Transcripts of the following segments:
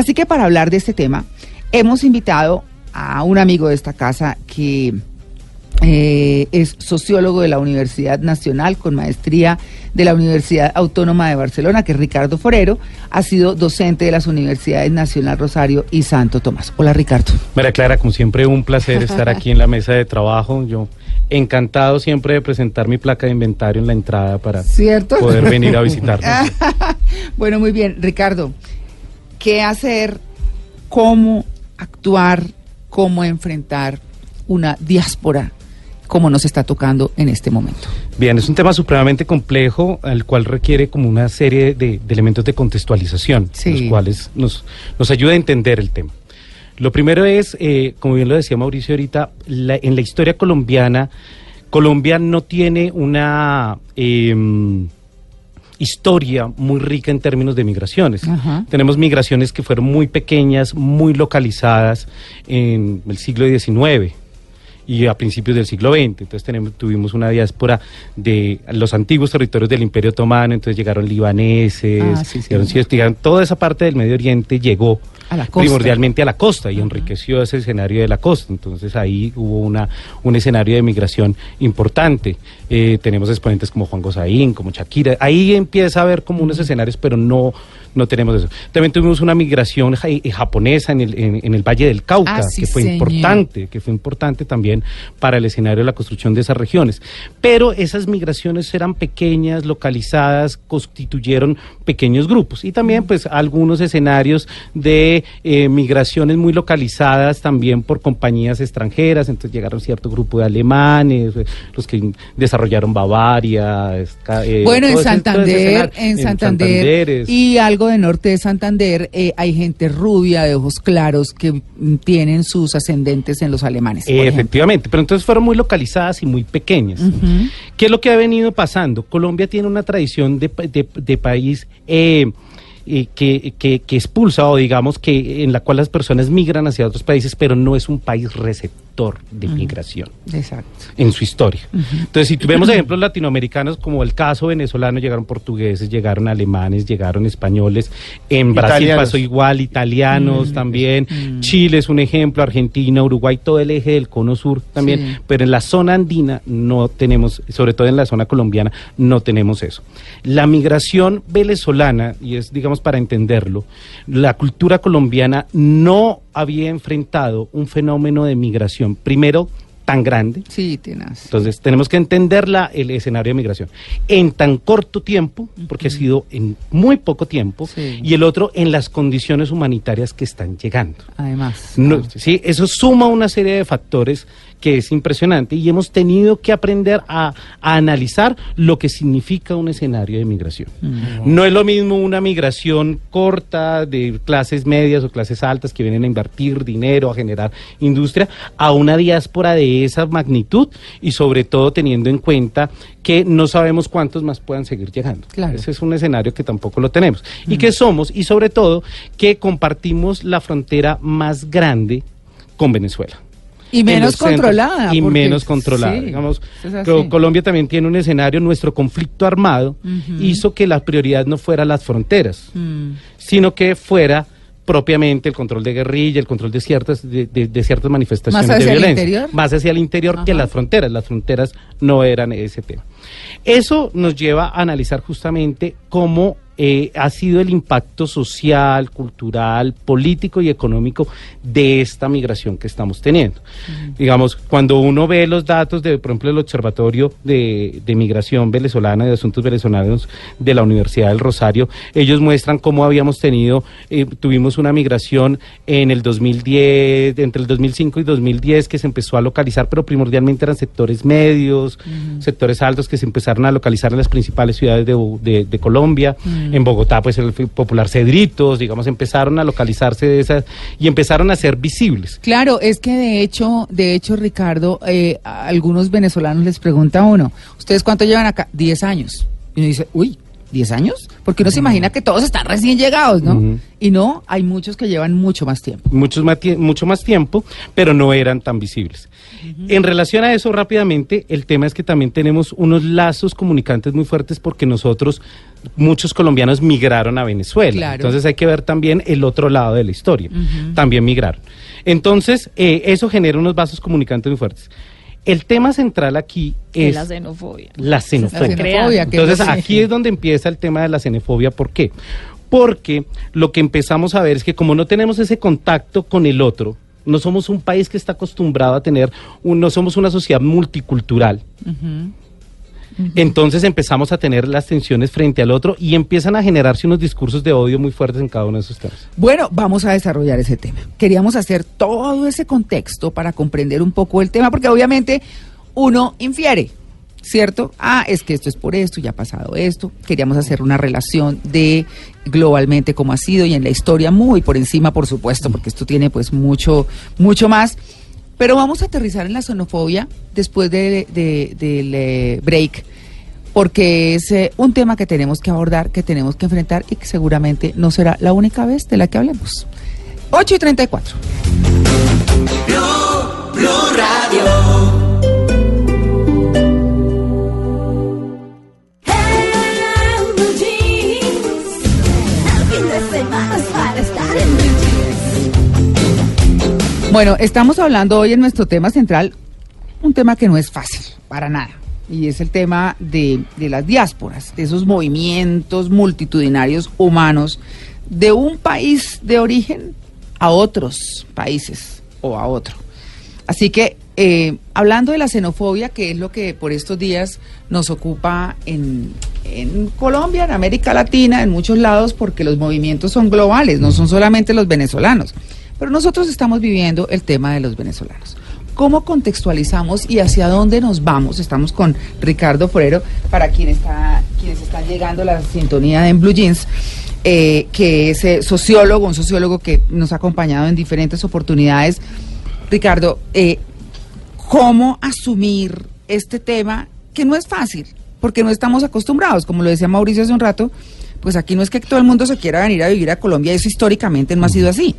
Así que para hablar de este tema, hemos invitado a un amigo de esta casa que eh, es sociólogo de la Universidad Nacional con maestría de la Universidad Autónoma de Barcelona, que es Ricardo Forero. Ha sido docente de las Universidades Nacional Rosario y Santo Tomás. Hola, Ricardo. María Clara, como siempre, un placer estar aquí en la mesa de trabajo. Yo encantado siempre de presentar mi placa de inventario en la entrada para poder venir a visitarnos. bueno, muy bien. Ricardo, ¿qué hacer? ¿Cómo actuar? ¿Cómo enfrentar una diáspora como nos está tocando en este momento. Bien, es un tema supremamente complejo, al cual requiere como una serie de, elementos de contextualización, los cuales nos, nos ayuda a entender el tema. Lo primero es, eh, como bien lo decía Mauricio ahorita, en la historia colombiana, Colombia no tiene una em, historia muy rica en términos de migraciones. Tenemos migraciones que fueron muy pequeñas, muy localizadas en el siglo XIX y a principios del siglo XX. Entonces tenemos, tuvimos una diáspora de los antiguos territorios del Imperio Otomano, entonces llegaron libaneses, ah, toda esa parte del Medio Oriente llegó primordialmente a la costa y enriqueció ese escenario de la costa. Entonces ahí hubo una, un escenario de migración importante. Eh, tenemos exponentes como Juan Gozaín, como Shakira. Ahí empieza a haber como unos escenarios, pero no no tenemos eso. También tuvimos una migración eh, japonesa en el, en, el Valle del Cauca, ah, que fue importante, que fue importante también para el escenario de la construcción de esas regiones. Pero esas migraciones eran pequeñas, localizadas, constituyeron pequeños grupos. Y también, pues, algunos escenarios de eh, migraciones muy localizadas también por compañías extranjeras. Entonces llegaron cierto grupo de alemanes, los que desarrollaron Bavaria. bueno, en Santander, en Santander, y algo de norte de Santander eh, hay gente rubia, de ojos claros, que tienen sus ascendentes en los alemanes. efectivamente, pero entonces fueron muy localizadas y muy pequeñas. ¿Qué es lo que ha venido pasando? Colombia tiene una tradición de, de, país... Eh, que, que, que, expulsa o digamos que en la cual las personas migran hacia otros países, pero no es un país receptor de migración en su historia. Entonces, si tuvimos ejemplos latinoamericanos como el caso venezolano, llegaron portugueses, llegaron alemanes, llegaron españoles, en Brasil pasó igual, italianos también, Chile es un ejemplo, Argentina, Uruguay, todo el eje del cono sur también, pero en la zona andina no tenemos, sobre todo en la zona colombiana, no tenemos eso. La migración venezolana, y es digamos para entenderlo, la cultura colombiana no había enfrentado un fenómeno de migración, primero tan grande. Sí, tienes. Entonces, tenemos que entender el escenario de migración en tan corto tiempo, porque ha sido en muy poco tiempo, y el otro en las condiciones humanitarias que están llegando. Además. Sí, eso suma una serie de factores que es impresionante y hemos tenido que aprender a, analizar lo que significa un escenario de migración. Mm. No es lo mismo una migración corta de clases medias o clases altas que vienen a invertir dinero, a generar industria, a una diáspora de esa magnitud y sobre todo teniendo en cuenta que no sabemos cuántos más puedan seguir llegando. Ese es un escenario que tampoco lo tenemos. Y mm. que somos, y sobre todo, que compartimos la frontera más grande con Venezuela. Y menos controlada. Y menos controlada. Digamos, Colombia también tiene un escenario, nuestro conflicto armado hizo que la prioridad no fuera las fronteras, mm. sino que fuera propiamente el control de guerrilla, el control de ciertas, de, ciertas manifestaciones de violencia. El interior? Más hacia el interior que las fronteras. Las fronteras no eran ese tema. Eso nos lleva a analizar justamente cómo eh, ha sido el impacto social, cultural, político y económico de esta migración que estamos teniendo. Digamos, cuando uno ve los datos de, por ejemplo, el Observatorio de, Migración Venezolana, de Asuntos Venezolanos de la Universidad del Rosario, ellos muestran cómo habíamos tenido, eh, tuvimos una migración en el 2010, entre el 2005 y 2010 que se empezó a localizar, pero primordialmente eran sectores medios, sectores altos que se empezaron a localizar en las principales ciudades de, Colombia. En Bogotá, pues el popular Cedritos, digamos, empezaron a localizarse de esas y empezaron a ser visibles. Claro, es que de hecho, de hecho, Ricardo, eh, a algunos venezolanos les pregunta uno, ¿ustedes cuánto llevan acá? Diez años. Y uno dice, uy, 10 años, porque uno se imagina que todos están recién llegados, ¿no? Y no, hay muchos que llevan mucho más tiempo. Muchos más mucho más tiempo, pero no eran tan visibles. En relación a eso, rápidamente, el tema es que también tenemos unos lazos comunicantes muy fuertes porque nosotros, muchos colombianos migraron a Venezuela. Entonces hay que ver también el otro lado de la historia. También migraron. Entonces, eh, eso genera unos vasos comunicantes muy fuertes. El tema central aquí es la xenofobia. La xenofobia. Entonces aquí es donde empieza el tema de la xenofobia. ¿Por qué? Porque lo que empezamos a ver es que como no tenemos ese contacto con el otro, no somos un país que está acostumbrado a tener, no somos una sociedad multicultural. Entonces empezamos a tener las tensiones frente al otro y empiezan a generarse unos discursos de odio muy fuertes en cada uno de esos temas. Bueno, vamos a desarrollar ese tema. Queríamos hacer todo ese contexto para comprender un poco el tema, porque obviamente uno infiere, ¿cierto? Ah, es que esto es por esto, ya ha pasado esto. Queríamos hacer una relación de globalmente cómo ha sido y en la historia muy por encima, por supuesto, porque esto tiene pues mucho, mucho más. Pero vamos a aterrizar en la xenofobia después del de, break, porque es eh, un tema que tenemos que abordar, que tenemos que enfrentar y que seguramente no será la única vez de la que hablemos. 8 y 34. Radio. Bueno, estamos hablando hoy en nuestro tema central, un tema que no es fácil, para nada, y es el tema de, las diásporas, de esos movimientos multitudinarios humanos de un país de origen a otros países o a otro. Así que, eh, hablando de la xenofobia, que es lo que por estos días nos ocupa en, en Colombia, en América Latina, en muchos lados, porque los movimientos son globales, no son solamente los venezolanos. Pero nosotros estamos viviendo el tema de los venezolanos. ¿Cómo contextualizamos y hacia dónde nos vamos? Estamos con Ricardo Forero, para quien está, quienes están llegando a la sintonía en Blue Jeans, eh, que es eh, sociólogo, un sociólogo que nos ha acompañado en diferentes oportunidades. Ricardo, eh, ¿cómo asumir este tema que no es fácil? Porque no estamos acostumbrados, como lo decía Mauricio hace un rato, pues aquí no es que todo el mundo se quiera venir a vivir a Colombia, eso históricamente no ha sido así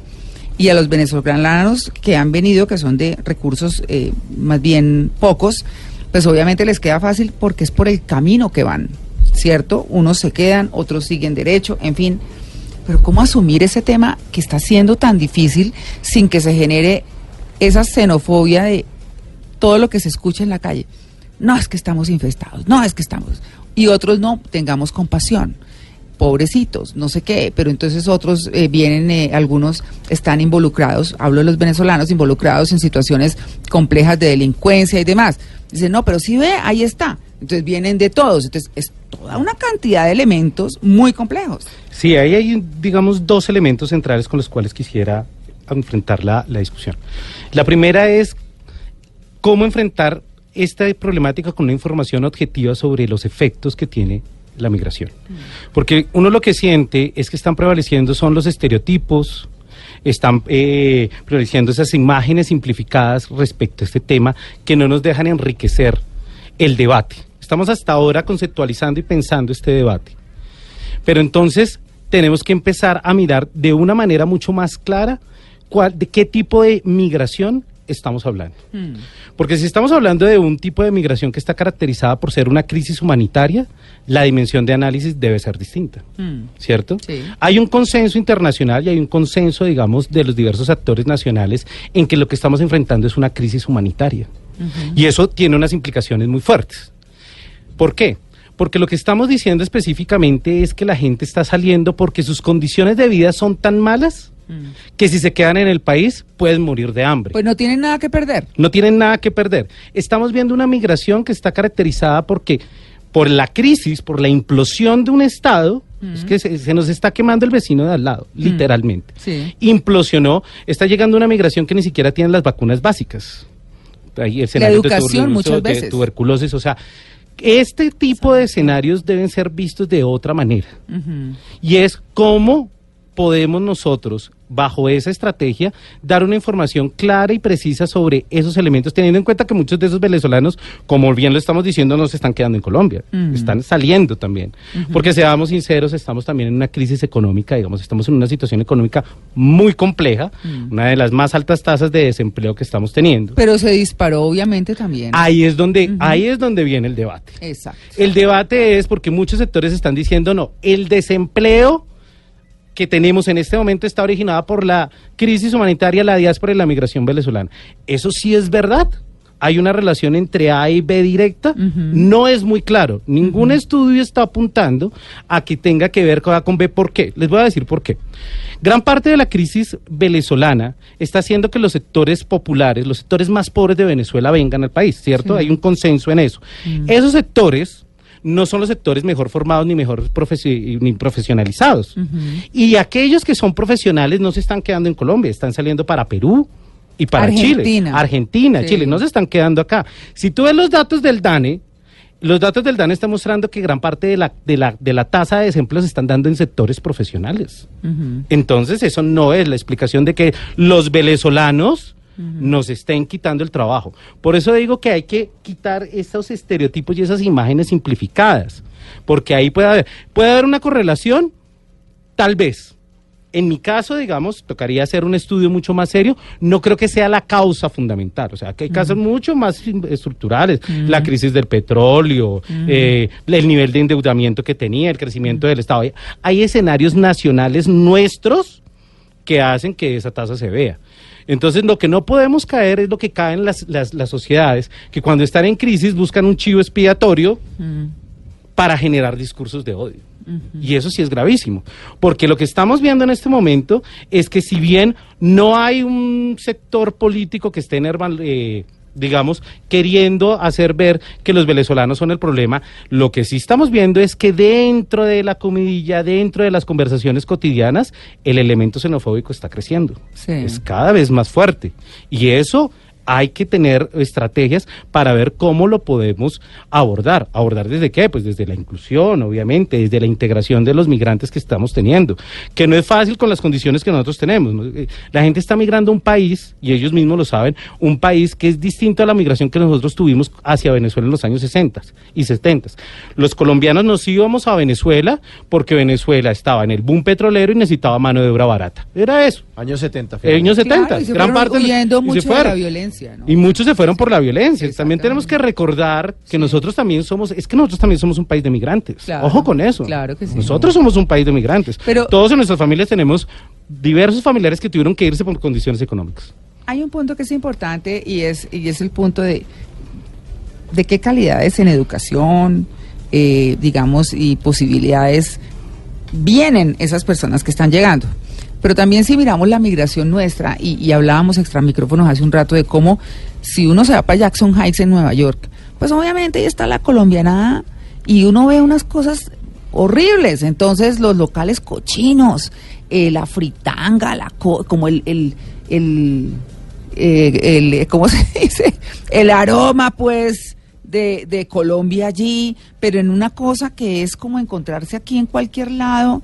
y a los venezolanos que han venido, que son de recursos eh, más bien pocos, pues obviamente les queda fácil porque es por el camino que van, ¿cierto? Unos se quedan, otros siguen derecho, en fin. Pero ¿cómo asumir ese tema que está siendo tan difícil sin que se genere esa xenofobia de todo lo que se escucha en la calle? No es que estamos infestados, no es que estamos. Y otros no, tengamos compasión pobrecitos, no sé qué, pero entonces otros eh, vienen, eh, algunos están involucrados, hablo de los venezolanos, involucrados en situaciones complejas de delincuencia y demás. Dicen, no, pero si ve, ahí está. Entonces vienen de todos. Entonces es toda una cantidad de elementos muy complejos. Sí, ahí hay, digamos, dos elementos centrales con los cuales quisiera enfrentar la, la discusión. La primera es cómo enfrentar esta problemática con una información objetiva sobre los efectos que tiene la migración. Porque uno lo que siente es que están prevaleciendo son los estereotipos, están eh, prevaleciendo esas imágenes simplificadas respecto a este tema que no nos dejan enriquecer el debate. Estamos hasta ahora conceptualizando y pensando este debate. Pero entonces tenemos que empezar a mirar de una manera mucho más clara cuál, de qué tipo de migración estamos hablando. Hmm. Porque si estamos hablando de un tipo de migración que está caracterizada por ser una crisis humanitaria, la dimensión de análisis debe ser distinta, hmm. ¿cierto? Hay un consenso internacional y hay un consenso, digamos, de los diversos actores nacionales en que lo que estamos enfrentando es una crisis humanitaria. Y eso tiene unas implicaciones muy fuertes. ¿Por qué? Porque lo que estamos diciendo específicamente es que la gente está saliendo porque sus condiciones de vida son tan malas que si se quedan en el país pueden morir de hambre. Pues no tienen nada que perder. No tienen nada que perder. Estamos viendo una migración que está caracterizada porque por la crisis, por la implosión de un Estado, es que se, nos está quemando el vecino de al lado, literalmente. Implosionó, está llegando una migración que ni siquiera tiene las vacunas básicas. Ahí la educación muchas veces. tuberculosis, o sea, este tipo de escenarios deben ser vistos de otra manera. Y es como podemos nosotros bajo esa estrategia, dar una información clara y precisa sobre esos elementos, teniendo en cuenta que muchos de esos venezolanos, como bien lo estamos diciendo, no se están quedando en Colombia, mm. están saliendo también. Porque seamos sinceros, estamos también en una crisis económica, digamos, estamos en una situación económica muy compleja, mm. una de las más altas tasas de desempleo que estamos teniendo. Pero se disparó obviamente también. Ahí es donde, ahí es donde viene el debate. Exacto. El debate es porque muchos sectores están diciendo, no, el desempleo que tenemos en este momento está originada por la crisis humanitaria, la diáspora y la migración venezolana. Eso sí es verdad. Hay una relación entre A y B directa. No es muy claro. Ningún estudio está apuntando a que tenga que ver con A con B. ¿Por qué? Les voy a decir por qué. Gran parte de la crisis venezolana está haciendo que los sectores populares, los sectores más pobres de Venezuela vengan al país, ¿cierto? Hay un consenso en eso. Esos sectores no son los sectores mejor formados ni mejor ni profesionalizados. Y aquellos que son profesionales no se están quedando en Colombia, están saliendo para Perú y para Chile. Argentina, Chile, no se están quedando acá. Si tú ves los datos del DANE, los datos del DANE están mostrando que gran parte de la, de la, de la tasa de desempleo se están dando en sectores profesionales. Entonces, eso no es la explicación de que los venezolanos nos estén quitando el trabajo. Por eso digo que hay que quitar esos estereotipos y esas imágenes simplificadas, porque ahí puede haber, puede haber una correlación, tal vez. En mi caso, digamos, tocaría hacer un estudio mucho más serio. No creo que sea la causa fundamental. O sea, que hay casos mucho más estructurales. La crisis del petróleo, eh, el nivel de endeudamiento que tenía, el crecimiento del Estado. Hay escenarios nacionales nuestros que hacen que esa tasa se vea. Entonces, lo que no podemos caer es lo que caen las, las, las sociedades, que cuando están en crisis buscan un chivo expiatorio para generar discursos de odio. Y eso sí es gravísimo, porque lo que estamos viendo en este momento es que si bien no hay un sector político que esté en eh, digamos, queriendo hacer ver que los venezolanos son el problema. Lo que sí estamos viendo es que dentro de la comidilla, dentro de las conversaciones cotidianas, el elemento xenofóbico está creciendo. Es cada vez más fuerte. Y eso hay que tener estrategias para ver cómo lo podemos abordar. ¿Abordar desde qué? Pues desde la inclusión, obviamente, desde la integración de los migrantes que estamos teniendo, que no es fácil con las condiciones que nosotros tenemos. Eh, la gente está migrando a un país, y ellos mismos lo saben, un país que es distinto a la migración que nosotros tuvimos hacia Venezuela en los años 60 y 70. Los colombianos nos íbamos a Venezuela porque Venezuela estaba en el boom petrolero y necesitaba mano de obra barata. Era eso. Años 70. Años 70. gran parte mucho de la violencia. Y muchos se fueron por la violencia. También tenemos que recordar que nosotros también somos, es que nosotros también somos un país de migrantes. Ojo con eso. Claro que sí. Nosotros somos un país de migrantes. Pero todos en nuestras familias tenemos diversos familiares que tuvieron que irse por condiciones económicas. Hay un punto que es importante y es, y es el punto de, de qué calidades en educación, eh, digamos, y posibilidades vienen esas personas que están llegando. Pero también si miramos la migración nuestra, y, hablábamos extra micrófonos hace un rato de cómo si uno se va para Jackson Heights en Nueva York, pues obviamente ahí está la colombiana y uno ve unas cosas horribles. Entonces los locales cochinos, la fritanga, la como el, el, el, eh, el, ¿cómo se dice? El aroma, pues, de, de Colombia allí, pero en una cosa que es como encontrarse aquí en cualquier lado.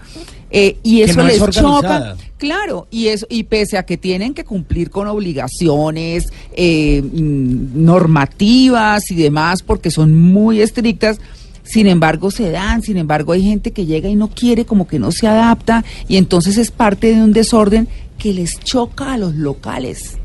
Eh, y eso les choca. Claro, y eso, y pese a que tienen que cumplir con obligaciones eh, mm, normativas y demás, porque son muy estrictas, sin embargo se dan, sin embargo hay gente que llega y no quiere, como que no se adapta, y entonces es parte de un desorden que les choca a los locales.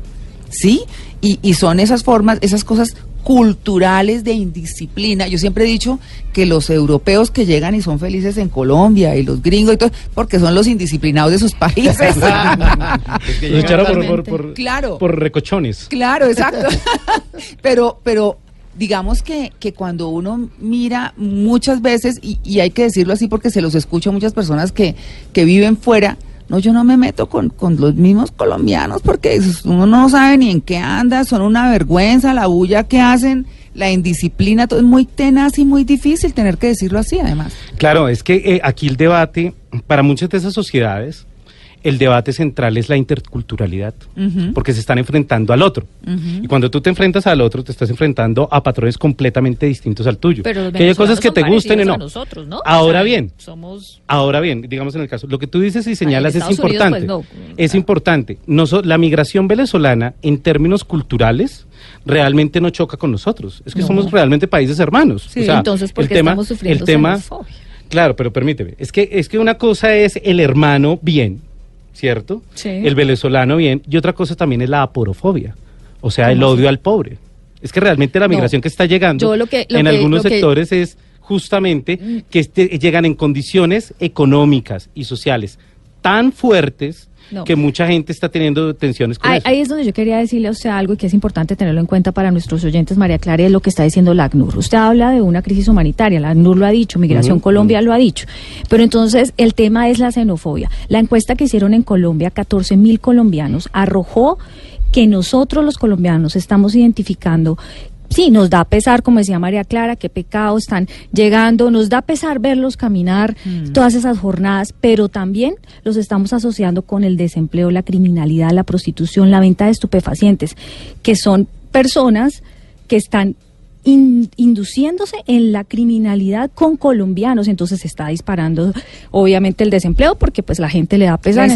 ¿Sí? Y, y son esas formas, esas cosas culturales de indisciplina. Yo siempre he dicho que los europeos que llegan y son felices en Colombia y los gringos y todo, porque son los indisciplinados de sus países. por, claro. por recochones. Claro, exacto. pero, pero digamos que, que cuando uno mira muchas veces, y, y hay que decirlo así porque se los escucho a muchas personas que, que viven fuera, no, yo no me meto con, los mismos colombianos porque uno no sabe ni en qué anda, son una vergüenza, la bulla que hacen, la indisciplina, todo es muy tenaz y muy difícil tener que decirlo así además. Claro, es que eh, aquí el debate para muchas de esas sociedades el debate central es la interculturalidad, porque se están enfrentando al otro. Y cuando tú te enfrentas al otro, te estás enfrentando a patrones completamente distintos al tuyo. Pero que hay cosas que te gusten y no. Nosotros, ¿no. Ahora bien, somos... ahora bien, digamos en el caso, lo que tú dices y señalas es importante. Pues, es importante. la migración venezolana, en términos culturales, realmente no choca con nosotros. Es que somos realmente países hermanos. Sí, entonces, ¿por qué estamos sufriendo el tema, Claro, pero permíteme. Es que, es que una cosa es el hermano bien, ¿cierto? Sí. El venezolano bien. Y otra cosa también es la aporofobia. O sea, el odio al pobre. Es que realmente la migración que está llegando en algunos sectores es justamente mm. que este, llegan en condiciones económicas y sociales tan fuertes que mucha gente está teniendo tensiones con ahí, Ahí es donde yo quería decirle a usted algo y que es importante tenerlo en cuenta para nuestros oyentes, María Clara, es lo que está diciendo la ACNUR. Usted habla de una crisis humanitaria, la ACNUR lo ha dicho, Migración Colombia lo ha dicho, pero entonces el tema es la xenofobia. La encuesta que hicieron en Colombia, 14 mil colombianos, arrojó que nosotros los colombianos estamos identificando sí, nos da pesar, como decía María Clara, qué pecado están llegando, nos da pesar verlos caminar mm. todas esas jornadas, pero también los estamos asociando con el desempleo, la criminalidad, la prostitución, la venta de estupefacientes, que son personas que están induciéndose en la criminalidad con colombianos, entonces se está disparando obviamente el desempleo porque pues la gente le da pesar.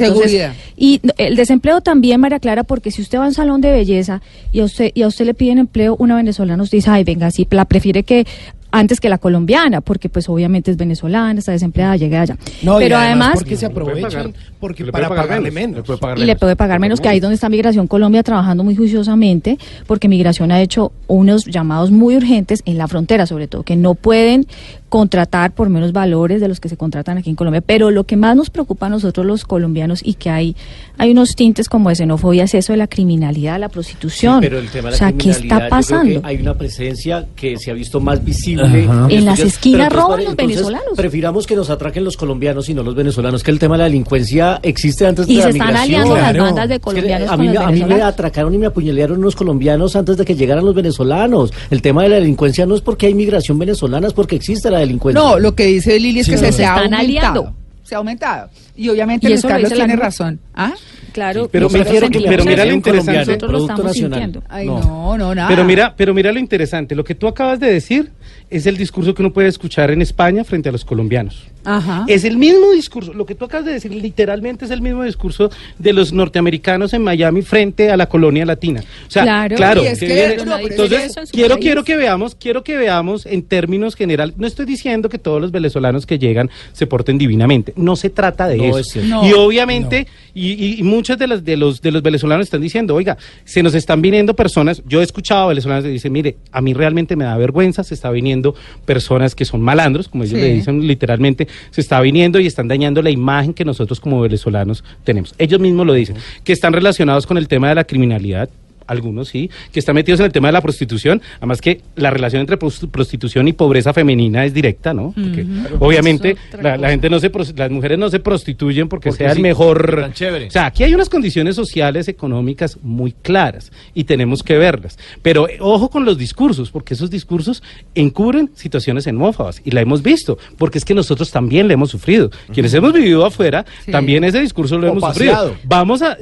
y el desempleo también, María Clara, porque si usted va a un salón de belleza y a usted, y a usted le piden empleo, una venezolana nos dice, ay, venga, sí, la prefiere que antes que la colombiana, porque pues obviamente es venezolana, está desempleada, llega allá. No, Pero además, porque se aprovechan, porque para pagarle menos. y le puede pagar menos, que ahí donde está Migración Colombia trabajando muy juiciosamente, porque Migración ha hecho unos llamados muy urgentes en la frontera, sobre todo, que no pueden contratar por menos valores de los que se contratan aquí en Colombia. Pero lo que más nos preocupa a nosotros los colombianos y que hay, hay unos tintes como de xenofobia es eso de la criminalidad, la prostitución. pero el tema de la o sea, ¿qué está pasando? hay una presencia que se ha visto más visible. En, las esquinas roban los venezolanos. Prefiramos que nos atraquen los colombianos y no los venezolanos, que el tema de la delincuencia existe antes de y la migración. Y se están aliando las bandas de colombianos a, mí, a mí me atracaron y me apuñalearon unos colombianos antes de que llegaran los venezolanos. El tema de la delincuencia no es porque hay migración venezolana, es porque existe la delincuencia. No, lo que dice Lili es que se, ha aumentado. Se ha aumentado. Y obviamente Luis Carlos tiene razón. ¿Ah? Claro, pero, pero mira lo interesante. Producto nacional. Ay, no. no, nada. Pero mira, pero mira lo interesante. Lo que tú acabas de decir es el discurso que uno puede escuchar en España frente a los colombianos. Ajá. Es el mismo discurso, lo que tú acabas de decir literalmente es el mismo discurso de los norteamericanos en Miami frente a la colonia latina. O sea, claro, claro entonces quiero quiero que veamos, quiero que veamos en términos general, no estoy diciendo que todos los venezolanos que llegan se porten divinamente, no se trata de eso. y obviamente y, y, muchos de los de los de los venezolanos están diciendo, "Oiga, se nos están viniendo personas, yo he escuchado a venezolanos que dicen, "Mire, a mí realmente me da vergüenza, se está viniendo personas que son malandros, como ellos le dicen literalmente, se está viniendo y están dañando la imagen que nosotros como venezolanos tenemos. Ellos mismos lo dicen, que están relacionados con el tema de la criminalidad, algunos sí, que están metidos en el tema de la prostitución, además que la relación entre prostitución y pobreza femenina es directa, ¿no? Porque obviamente la, gente no se las mujeres no se prostituyen porque, sea el mejor, o sea, aquí hay unas condiciones sociales económicas muy claras y tenemos que verlas, pero eh, ojo con los discursos, porque esos discursos encubren situaciones xenófobas y la hemos visto, porque es que nosotros también le hemos sufrido. Quienes hemos vivido afuera, también ese discurso lo hemos sufrido. Vamos a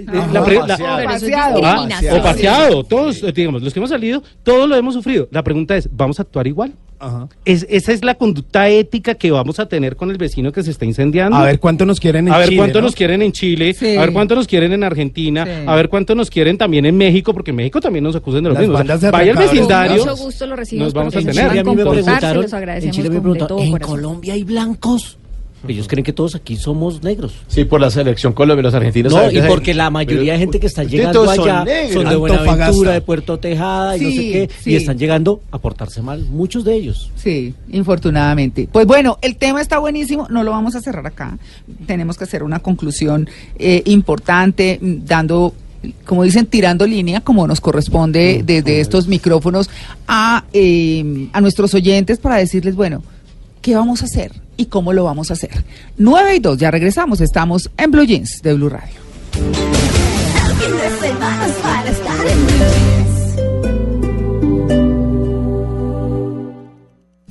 o paseado todos, eh, digamos, los que hemos salido, todos lo hemos sufrido. La pregunta es, ¿vamos a actuar igual? Es, esa es la conducta ética que vamos a tener con el vecino que se está incendiando. A ver cuánto nos quieren en Chile. A ver cuánto nos quieren en Chile, a ver cuánto nos quieren en Argentina, a ver cuánto nos quieren también en México, porque en México también nos acusan de lo mismo. vaya al vecindario. nos vamos a tener. a mí me preguntaron, en Chile me preguntaron, ¿en Colombia hay blancos? Ellos creen que todos aquí somos negros. Sí, por la selección Colombia, los argentinos. No, y porque la mayoría de gente que está llegando allá son, de Buenaventura, de Puerto Tejada y no sé qué, y están llegando a portarse mal, muchos de ellos. Sí, infortunadamente. Pues bueno, el tema está buenísimo, no lo vamos a cerrar acá. Tenemos que hacer una conclusión eh, importante, dando como dicen, tirando línea, como nos corresponde desde estos micrófonos, a, eh, a nuestros oyentes para decirles, bueno, ¿qué vamos a hacer? Y cómo lo vamos a hacer. 9 y 2, ya regresamos, estamos en Blue Jeans de Blue Radio.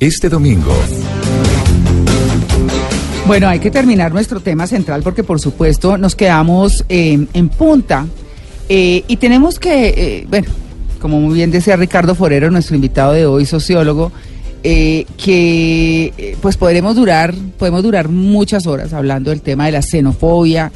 Este domingo Bueno, hay que terminar nuestro tema central porque por supuesto nos quedamos eh, en punta eh, y tenemos que, eh, bueno, como muy bien decía Ricardo Forero, nuestro invitado de hoy, sociólogo, que pues podremos durar, podemos durar muchas horas hablando del tema de la xenofobia.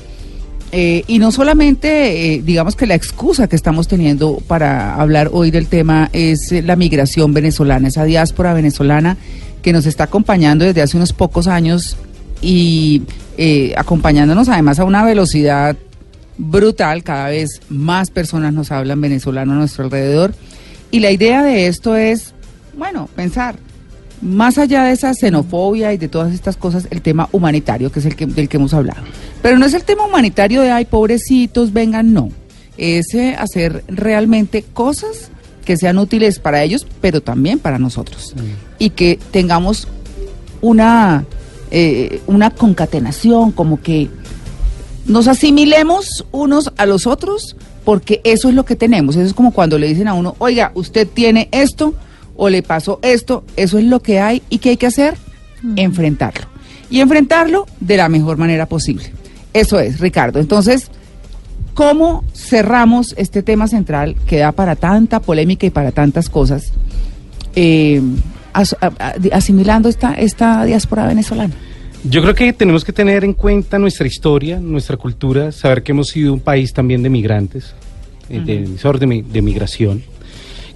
y no solamente, digamos que la excusa que estamos teniendo para hablar hoy del tema es la migración venezolana, esa diáspora venezolana que nos está acompañando desde hace unos pocos años y eh, acompañándonos además a una velocidad brutal, cada vez más personas nos hablan venezolano a nuestro alrededor. Y la idea de esto es, bueno, pensar, más allá de esa xenofobia y de todas estas cosas, el tema humanitario, que es el que, del que hemos hablado. Pero no es el tema humanitario de, ay, pobrecitos, vengan, no. Es eh, hacer realmente cosas que sean útiles para ellos, pero también para nosotros. Y que tengamos una eh, una concatenación, como que nos asimilemos unos a los otros, porque eso es lo que tenemos. Eso es como cuando le dicen a uno, oiga, usted tiene esto o le pasó esto, eso es lo que hay y que hay que hacer, enfrentarlo. Y enfrentarlo de la mejor manera posible. Eso es, Ricardo. Entonces, ¿cómo cerramos este tema central que da para tanta polémica y para tantas cosas? Eh, asimilando esta, esta diáspora venezolana? Yo creo que tenemos que tener en cuenta nuestra historia, nuestra cultura, saber que hemos sido un país también de migrantes, eh, de, de migración,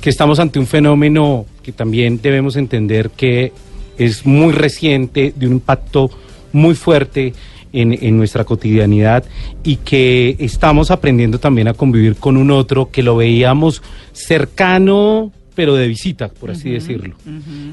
que estamos ante un fenómeno que también debemos entender que es muy reciente, de un impacto muy fuerte en, en, nuestra cotidianidad y que estamos aprendiendo también a convivir con un otro que lo veíamos cercano pero de visita, por así decirlo.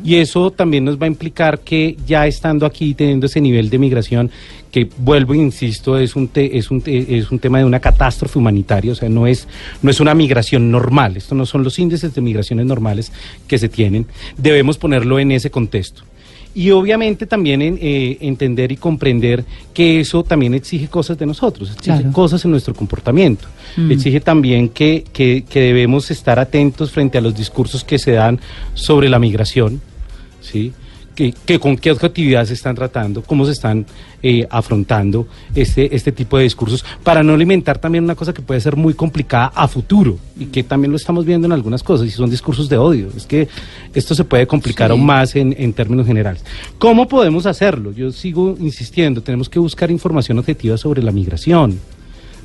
Y eso también nos va a implicar que ya estando aquí, teniendo ese nivel de migración, que vuelvo e insisto, es un, es, un es un tema de una catástrofe humanitaria, o sea, no es, no es una migración normal, esto no son los índices de migraciones normales que se tienen, debemos ponerlo en ese contexto y obviamente también en, eh, entender y comprender que eso también exige cosas de nosotros, exige cosas en nuestro comportamiento, mm. exige también que, que, que debemos estar atentos frente a los discursos que se dan sobre la migración, ¿sí? Que, con qué objetividad se están tratando, cómo se están eh, afrontando este, este tipo de discursos, para no alimentar también una cosa que puede ser muy complicada a futuro y que también lo estamos viendo en algunas cosas, y son discursos de odio. Es que esto se puede complicar aún más en, en términos generales. ¿Cómo podemos hacerlo? Yo sigo insistiendo, tenemos que buscar información objetiva sobre la migración.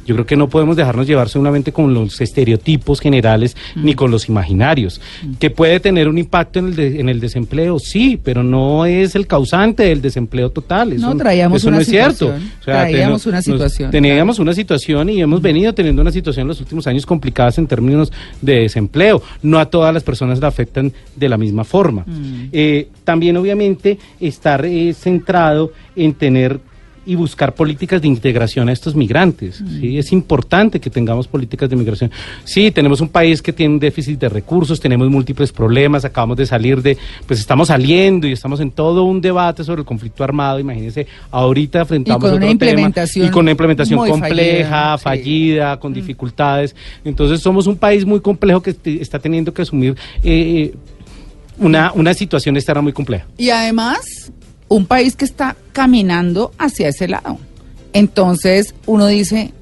Yo creo que no podemos dejarnos llevar solamente con los estereotipos generales ni mm. con los imaginarios. Mm. Que puede tener un impacto en el, en el desempleo, sí, pero no es el causante del desempleo total. Eso, no, traíamos una no es cierto. traíamos una situación. teníamos una situación y hemos mm. venido teniendo una situación en los últimos años complicadas en términos de desempleo. No a todas las personas la afectan de la misma forma. Eh, también, obviamente, estar eh, centrado en tener y buscar políticas de integración a estos migrantes. Mm. ¿sí? Es importante que tengamos políticas de migración. Sí, tenemos un país que tiene un déficit de recursos, tenemos múltiples problemas, acabamos de salir de, pues estamos saliendo y estamos en todo un debate sobre el conflicto armado. Imagínense, ahorita enfrentamos y con una implementación y con una implementación compleja, fallida, con mm. dificultades. Entonces somos un país muy complejo que está teniendo que asumir eh, eh, una, una situación externa muy compleja. Y además un país que está caminando hacia ese lado. Entonces uno dice,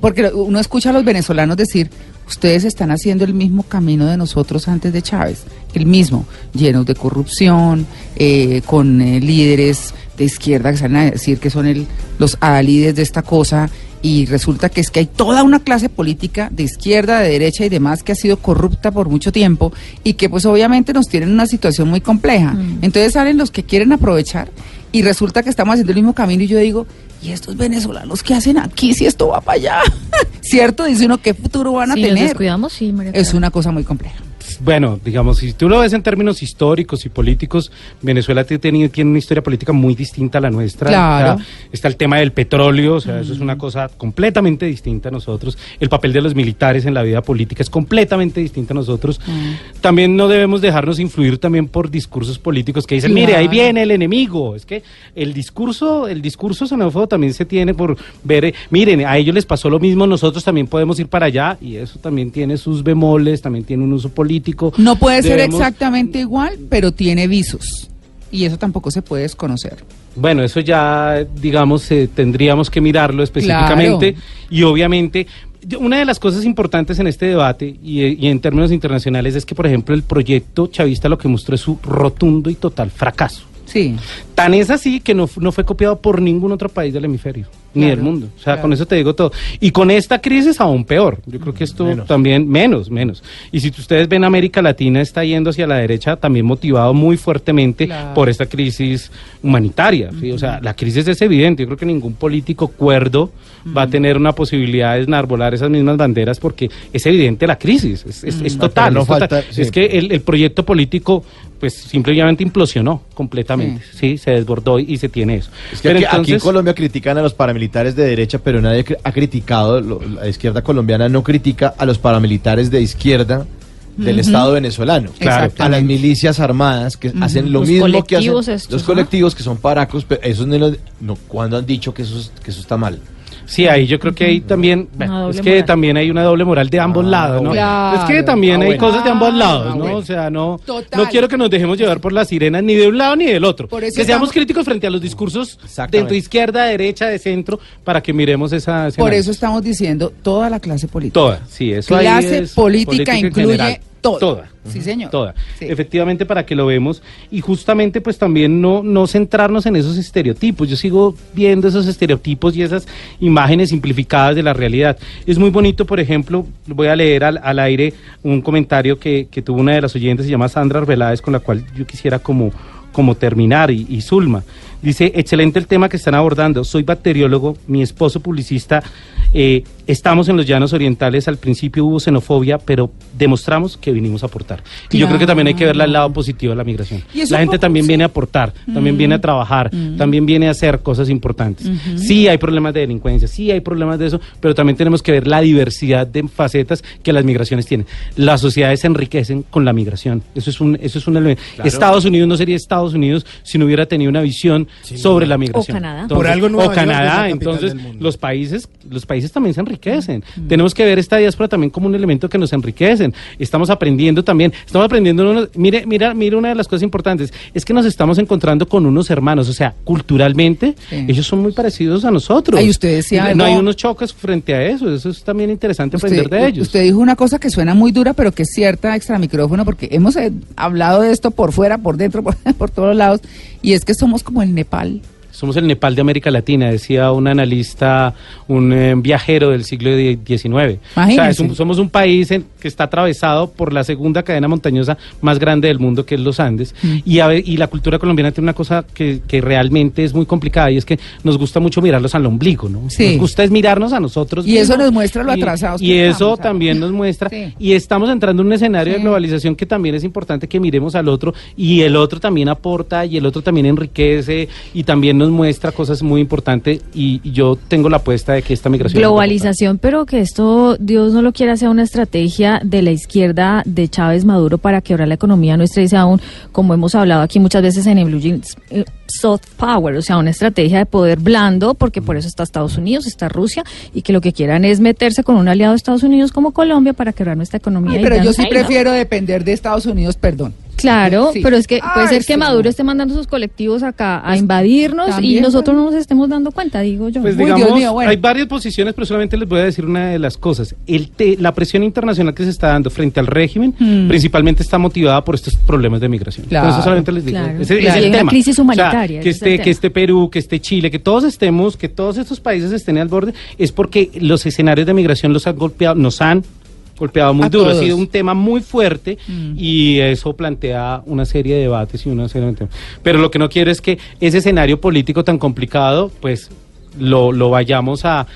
porque uno escucha a los venezolanos decir, ustedes están haciendo el mismo camino de nosotros antes de Chávez, el mismo, llenos de corrupción, eh, con eh, líderes de izquierda que salen a decir que son el, los líderes de esta cosa y resulta que es que hay toda una clase política de izquierda, de derecha y demás que ha sido corrupta por mucho tiempo y que pues obviamente nos tienen una situación muy compleja. Mm. Entonces salen los que quieren aprovechar y resulta que estamos haciendo el mismo camino y yo digo, ¿y estos venezolanos qué hacen aquí si esto va para allá? ¿Cierto? Dice uno, ¿qué futuro van a tener? sí, Es una cosa muy compleja bueno, digamos, si tú lo ves en términos históricos y políticos, Venezuela tiene, tiene una historia política muy distinta a la nuestra. Claro. Está, el tema del petróleo, o sea, eso es una mm. cosa completamente distinta a nosotros. El papel de los militares en la vida política es completamente distinto a nosotros. Mm. También no debemos dejarnos influir también por discursos políticos que dicen, mire, ahí viene el enemigo. Es que el discurso, el discurso xenófobo también se tiene por ver, eh, miren, a ellos les pasó lo mismo, nosotros también podemos ir para allá y eso también tiene sus bemoles, también tiene un uso político no puede ser exactamente igual, pero tiene visos. Y eso tampoco se puede desconocer. Bueno, eso ya, digamos, eh, tendríamos que mirarlo específicamente y obviamente una de las cosas importantes en este debate y, y, en términos internacionales es que, por ejemplo, el proyecto chavista lo que mostró es su rotundo y total fracaso. Sí. Tan es así que no, no fue copiado por ningún otro país del hemisferio, ni del mundo. O sea, con eso te digo todo. Y con esta crisis aún peor. Yo creo que esto también, menos, menos. Y si ustedes ven América Latina está yendo hacia la derecha, también motivado muy fuertemente por esta crisis humanitaria. O sea, la crisis es evidente. Yo creo que ningún político cuerdo va a tener una posibilidad de enarbolar esas mismas banderas porque es evidente la crisis. Es, es, total. es, que el, el proyecto político pues simplemente implosionó completamente, sí, se desbordó y se tiene eso. Es que aquí, en Colombia critican a los paramilitares de derecha, pero nadie ha criticado, la izquierda colombiana no critica a los paramilitares de izquierda del Estado venezolano, claro, a las milicias armadas que hacen lo mismo que hacen los colectivos que son paracos, pero esos no, cuando han dicho que eso, que eso está mal. Sí, ahí yo creo que ahí también, es que también hay una doble moral de ambos ah, lados, ¿no? es que también ah, hay cosas de ambos ah, lados, ¿no? O sea, no, no quiero que nos dejemos llevar por las sirenas ni de un lado ni del otro. que seamos críticos frente a los discursos de izquierda, derecha, de centro, para que miremos esa... Por eso estamos diciendo toda la clase política. Toda, sí, eso Clase política, incluye Toda. Sí, señor. Toda. Efectivamente, para que lo vemos. Y justamente, pues también no, no centrarnos en esos estereotipos. Yo sigo viendo esos estereotipos y esas imágenes simplificadas de la realidad. Es muy bonito, por ejemplo, voy a leer al, al aire un comentario que, que tuvo una de las oyentes, se llama Sandra Arbeláez, con la cual yo quisiera como como terminar y, y, Zulma. Dice, excelente el tema que están abordando. Soy bacteriólogo, mi esposo publicista eh, estamos en los llanos orientales, al principio hubo xenofobia, pero demostramos que vinimos a aportar. Y yo creo que también hay que verla al lado positivo de la migración. La gente también viene a aportar, también viene a mm. trabajar, mm. también viene a hacer cosas importantes. Sí hay problemas de delincuencia, sí hay problemas de eso, pero también tenemos que ver la diversidad de facetas que las migraciones tienen. Las sociedades se enriquecen con la migración. Eso es un, eso es un elemento. Estados Unidos no sería Estados Unidos si no hubiera tenido una visión sobre la migración. O Canadá. Por algo o Canadá. Entonces, los países, los países también se enriquecen. Tenemos que ver esta diáspora también como un elemento que nos enriquecen. Estamos aprendiendo también, estamos aprendiendo, mire, mira, mire una de las cosas importantes, es que nos estamos encontrando con unos hermanos, o sea, culturalmente, ellos son muy parecidos a nosotros. Y usted decía no hay unos choques frente a eso, eso es también interesante aprender de ellos. Usted dijo una cosa que suena muy dura, pero que es cierta extra micrófono, porque hemos eh, hablado de esto por fuera, por dentro, por, por todos lados, y es que somos como el Nepal somos el Nepal de América Latina, decía un analista, un eh, viajero del siglo XIX. O sea, somos un país que está atravesado por la segunda cadena montañosa más grande del mundo, que es los Andes. Mm. Y, y la cultura colombiana tiene una cosa que, realmente es muy complicada y es que nos gusta mucho mirarlos al ombligo, ¿no? Nos gusta es mirarnos a nosotros. Y eso nos muestra lo atrasados. Y, eso también nos muestra. Y estamos entrando en un escenario de globalización que también es importante que miremos al otro y el otro también aporta y el otro también enriquece y también nos muestra cosas muy importantes y, yo tengo la apuesta de que esta migración... Globalización, pero que esto, Dios no lo quiera, sea una estrategia de la izquierda de Chávez Maduro para quebrar la economía nuestra sea aún, como hemos hablado aquí muchas veces en el Blue Jeans, eh, soft power, o sea, una estrategia de poder blando, porque por eso está Estados Unidos, está Rusia, y que lo que quieran es meterse con un aliado de Estados Unidos como Colombia para quebrar nuestra economía. pero yo sí prefiero depender de Estados Unidos, perdón. Claro, pero es que puede ser que Maduro esté mandando sus colectivos acá a invadirnos y nosotros no nos estemos dando cuenta, digo yo. Pues digamos, hay varias posiciones, pero solamente les voy a decir una de las cosas. El la presión internacional que se está dando frente al régimen, hmm. principalmente está motivada por estos problemas de migración. Claro, eso solamente les digo. Claro, crisis humanitaria. que esté, que esté Perú, que esté Chile, que todos estemos, que todos estos países estén al borde, es porque los escenarios de migración los han golpeado, nos han golpeado muy duro, ha sido un tema muy fuerte mm. y eso plantea una serie de debates y una serie de temas. Pero lo que no quiero es que ese escenario político tan complicado, pues lo, lo vayamos a,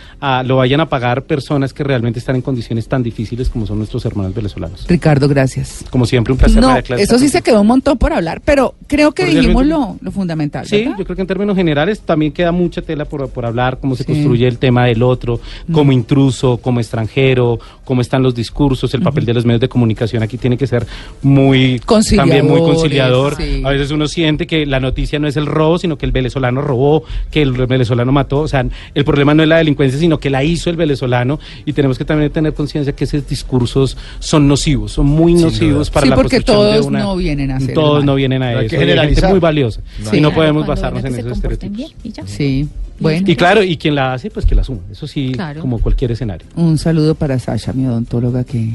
lo vayan a pagar personas que realmente están en condiciones tan difíciles como son nuestros hermanos venezolanos. Ricardo, gracias. Como siempre, un placer. No, eso sí se quedó un montón por hablar, pero creo que dijimos lo, lo, fundamental. Sí, yo creo que en términos generales también queda mucha tela por, por hablar, cómo se construye el tema del otro, como mm. intruso, como extranjero, cómo están los discursos, el papel de los medios de comunicación aquí tiene que ser muy también muy conciliador. A veces uno siente que la noticia no es el robo, sino que el venezolano robó, que el venezolano mató sea, el problema no es la delincuencia, sino que la hizo el venezolano y tenemos que también tener conciencia que esos discursos son nocivos, son muy nocivos para la porque todos no vienen a hacer Todos no vienen a eso. Es muy valiosa y no podemos basarnos en esos estereotipos. Sí. Bueno. Y claro, y quien la hace, pues que la suma. Eso sí, como cualquier escenario. Un saludo para Sasha, mi odontóloga, que,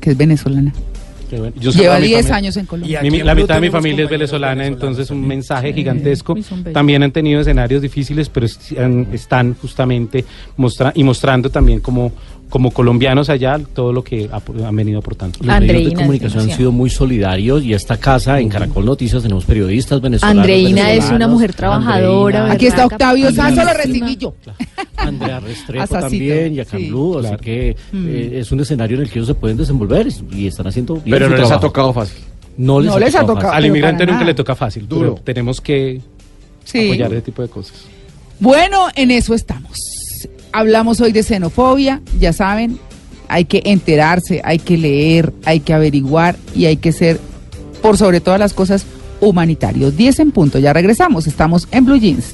que es venezolana. Lleva 10 años en Colombia. la mitad de mi familia es venezolana, entonces un mensaje gigantesco. También han tenido escenarios difíciles, pero están justamente mostrando y mostrando también como como colombianos allá todo lo que han venido aportando. Los medios de comunicación han sido muy solidarios y esta casa en Caracol Noticias tenemos periodistas venezolanos. Andreina es una mujer trabajadora. Aquí está Octavio Sasso, lo recibí yo. Andrea Restrepo también y acá sí. Blue, así que mm. eh, es un escenario en el que ellos se pueden desenvolver y están haciendo bien Pero no les ha tocado fácil. No les, ha, tocado. Al inmigrante nunca le toca fácil, Duro. tenemos que apoyar ese tipo de cosas. Bueno, en eso estamos. Hablamos hoy de xenofobia, ya saben, hay que enterarse, hay que leer, hay que averiguar y hay que ser, por sobre todas las cosas, humanitarios. 10 en punto, ya regresamos, estamos en Blue Jeans.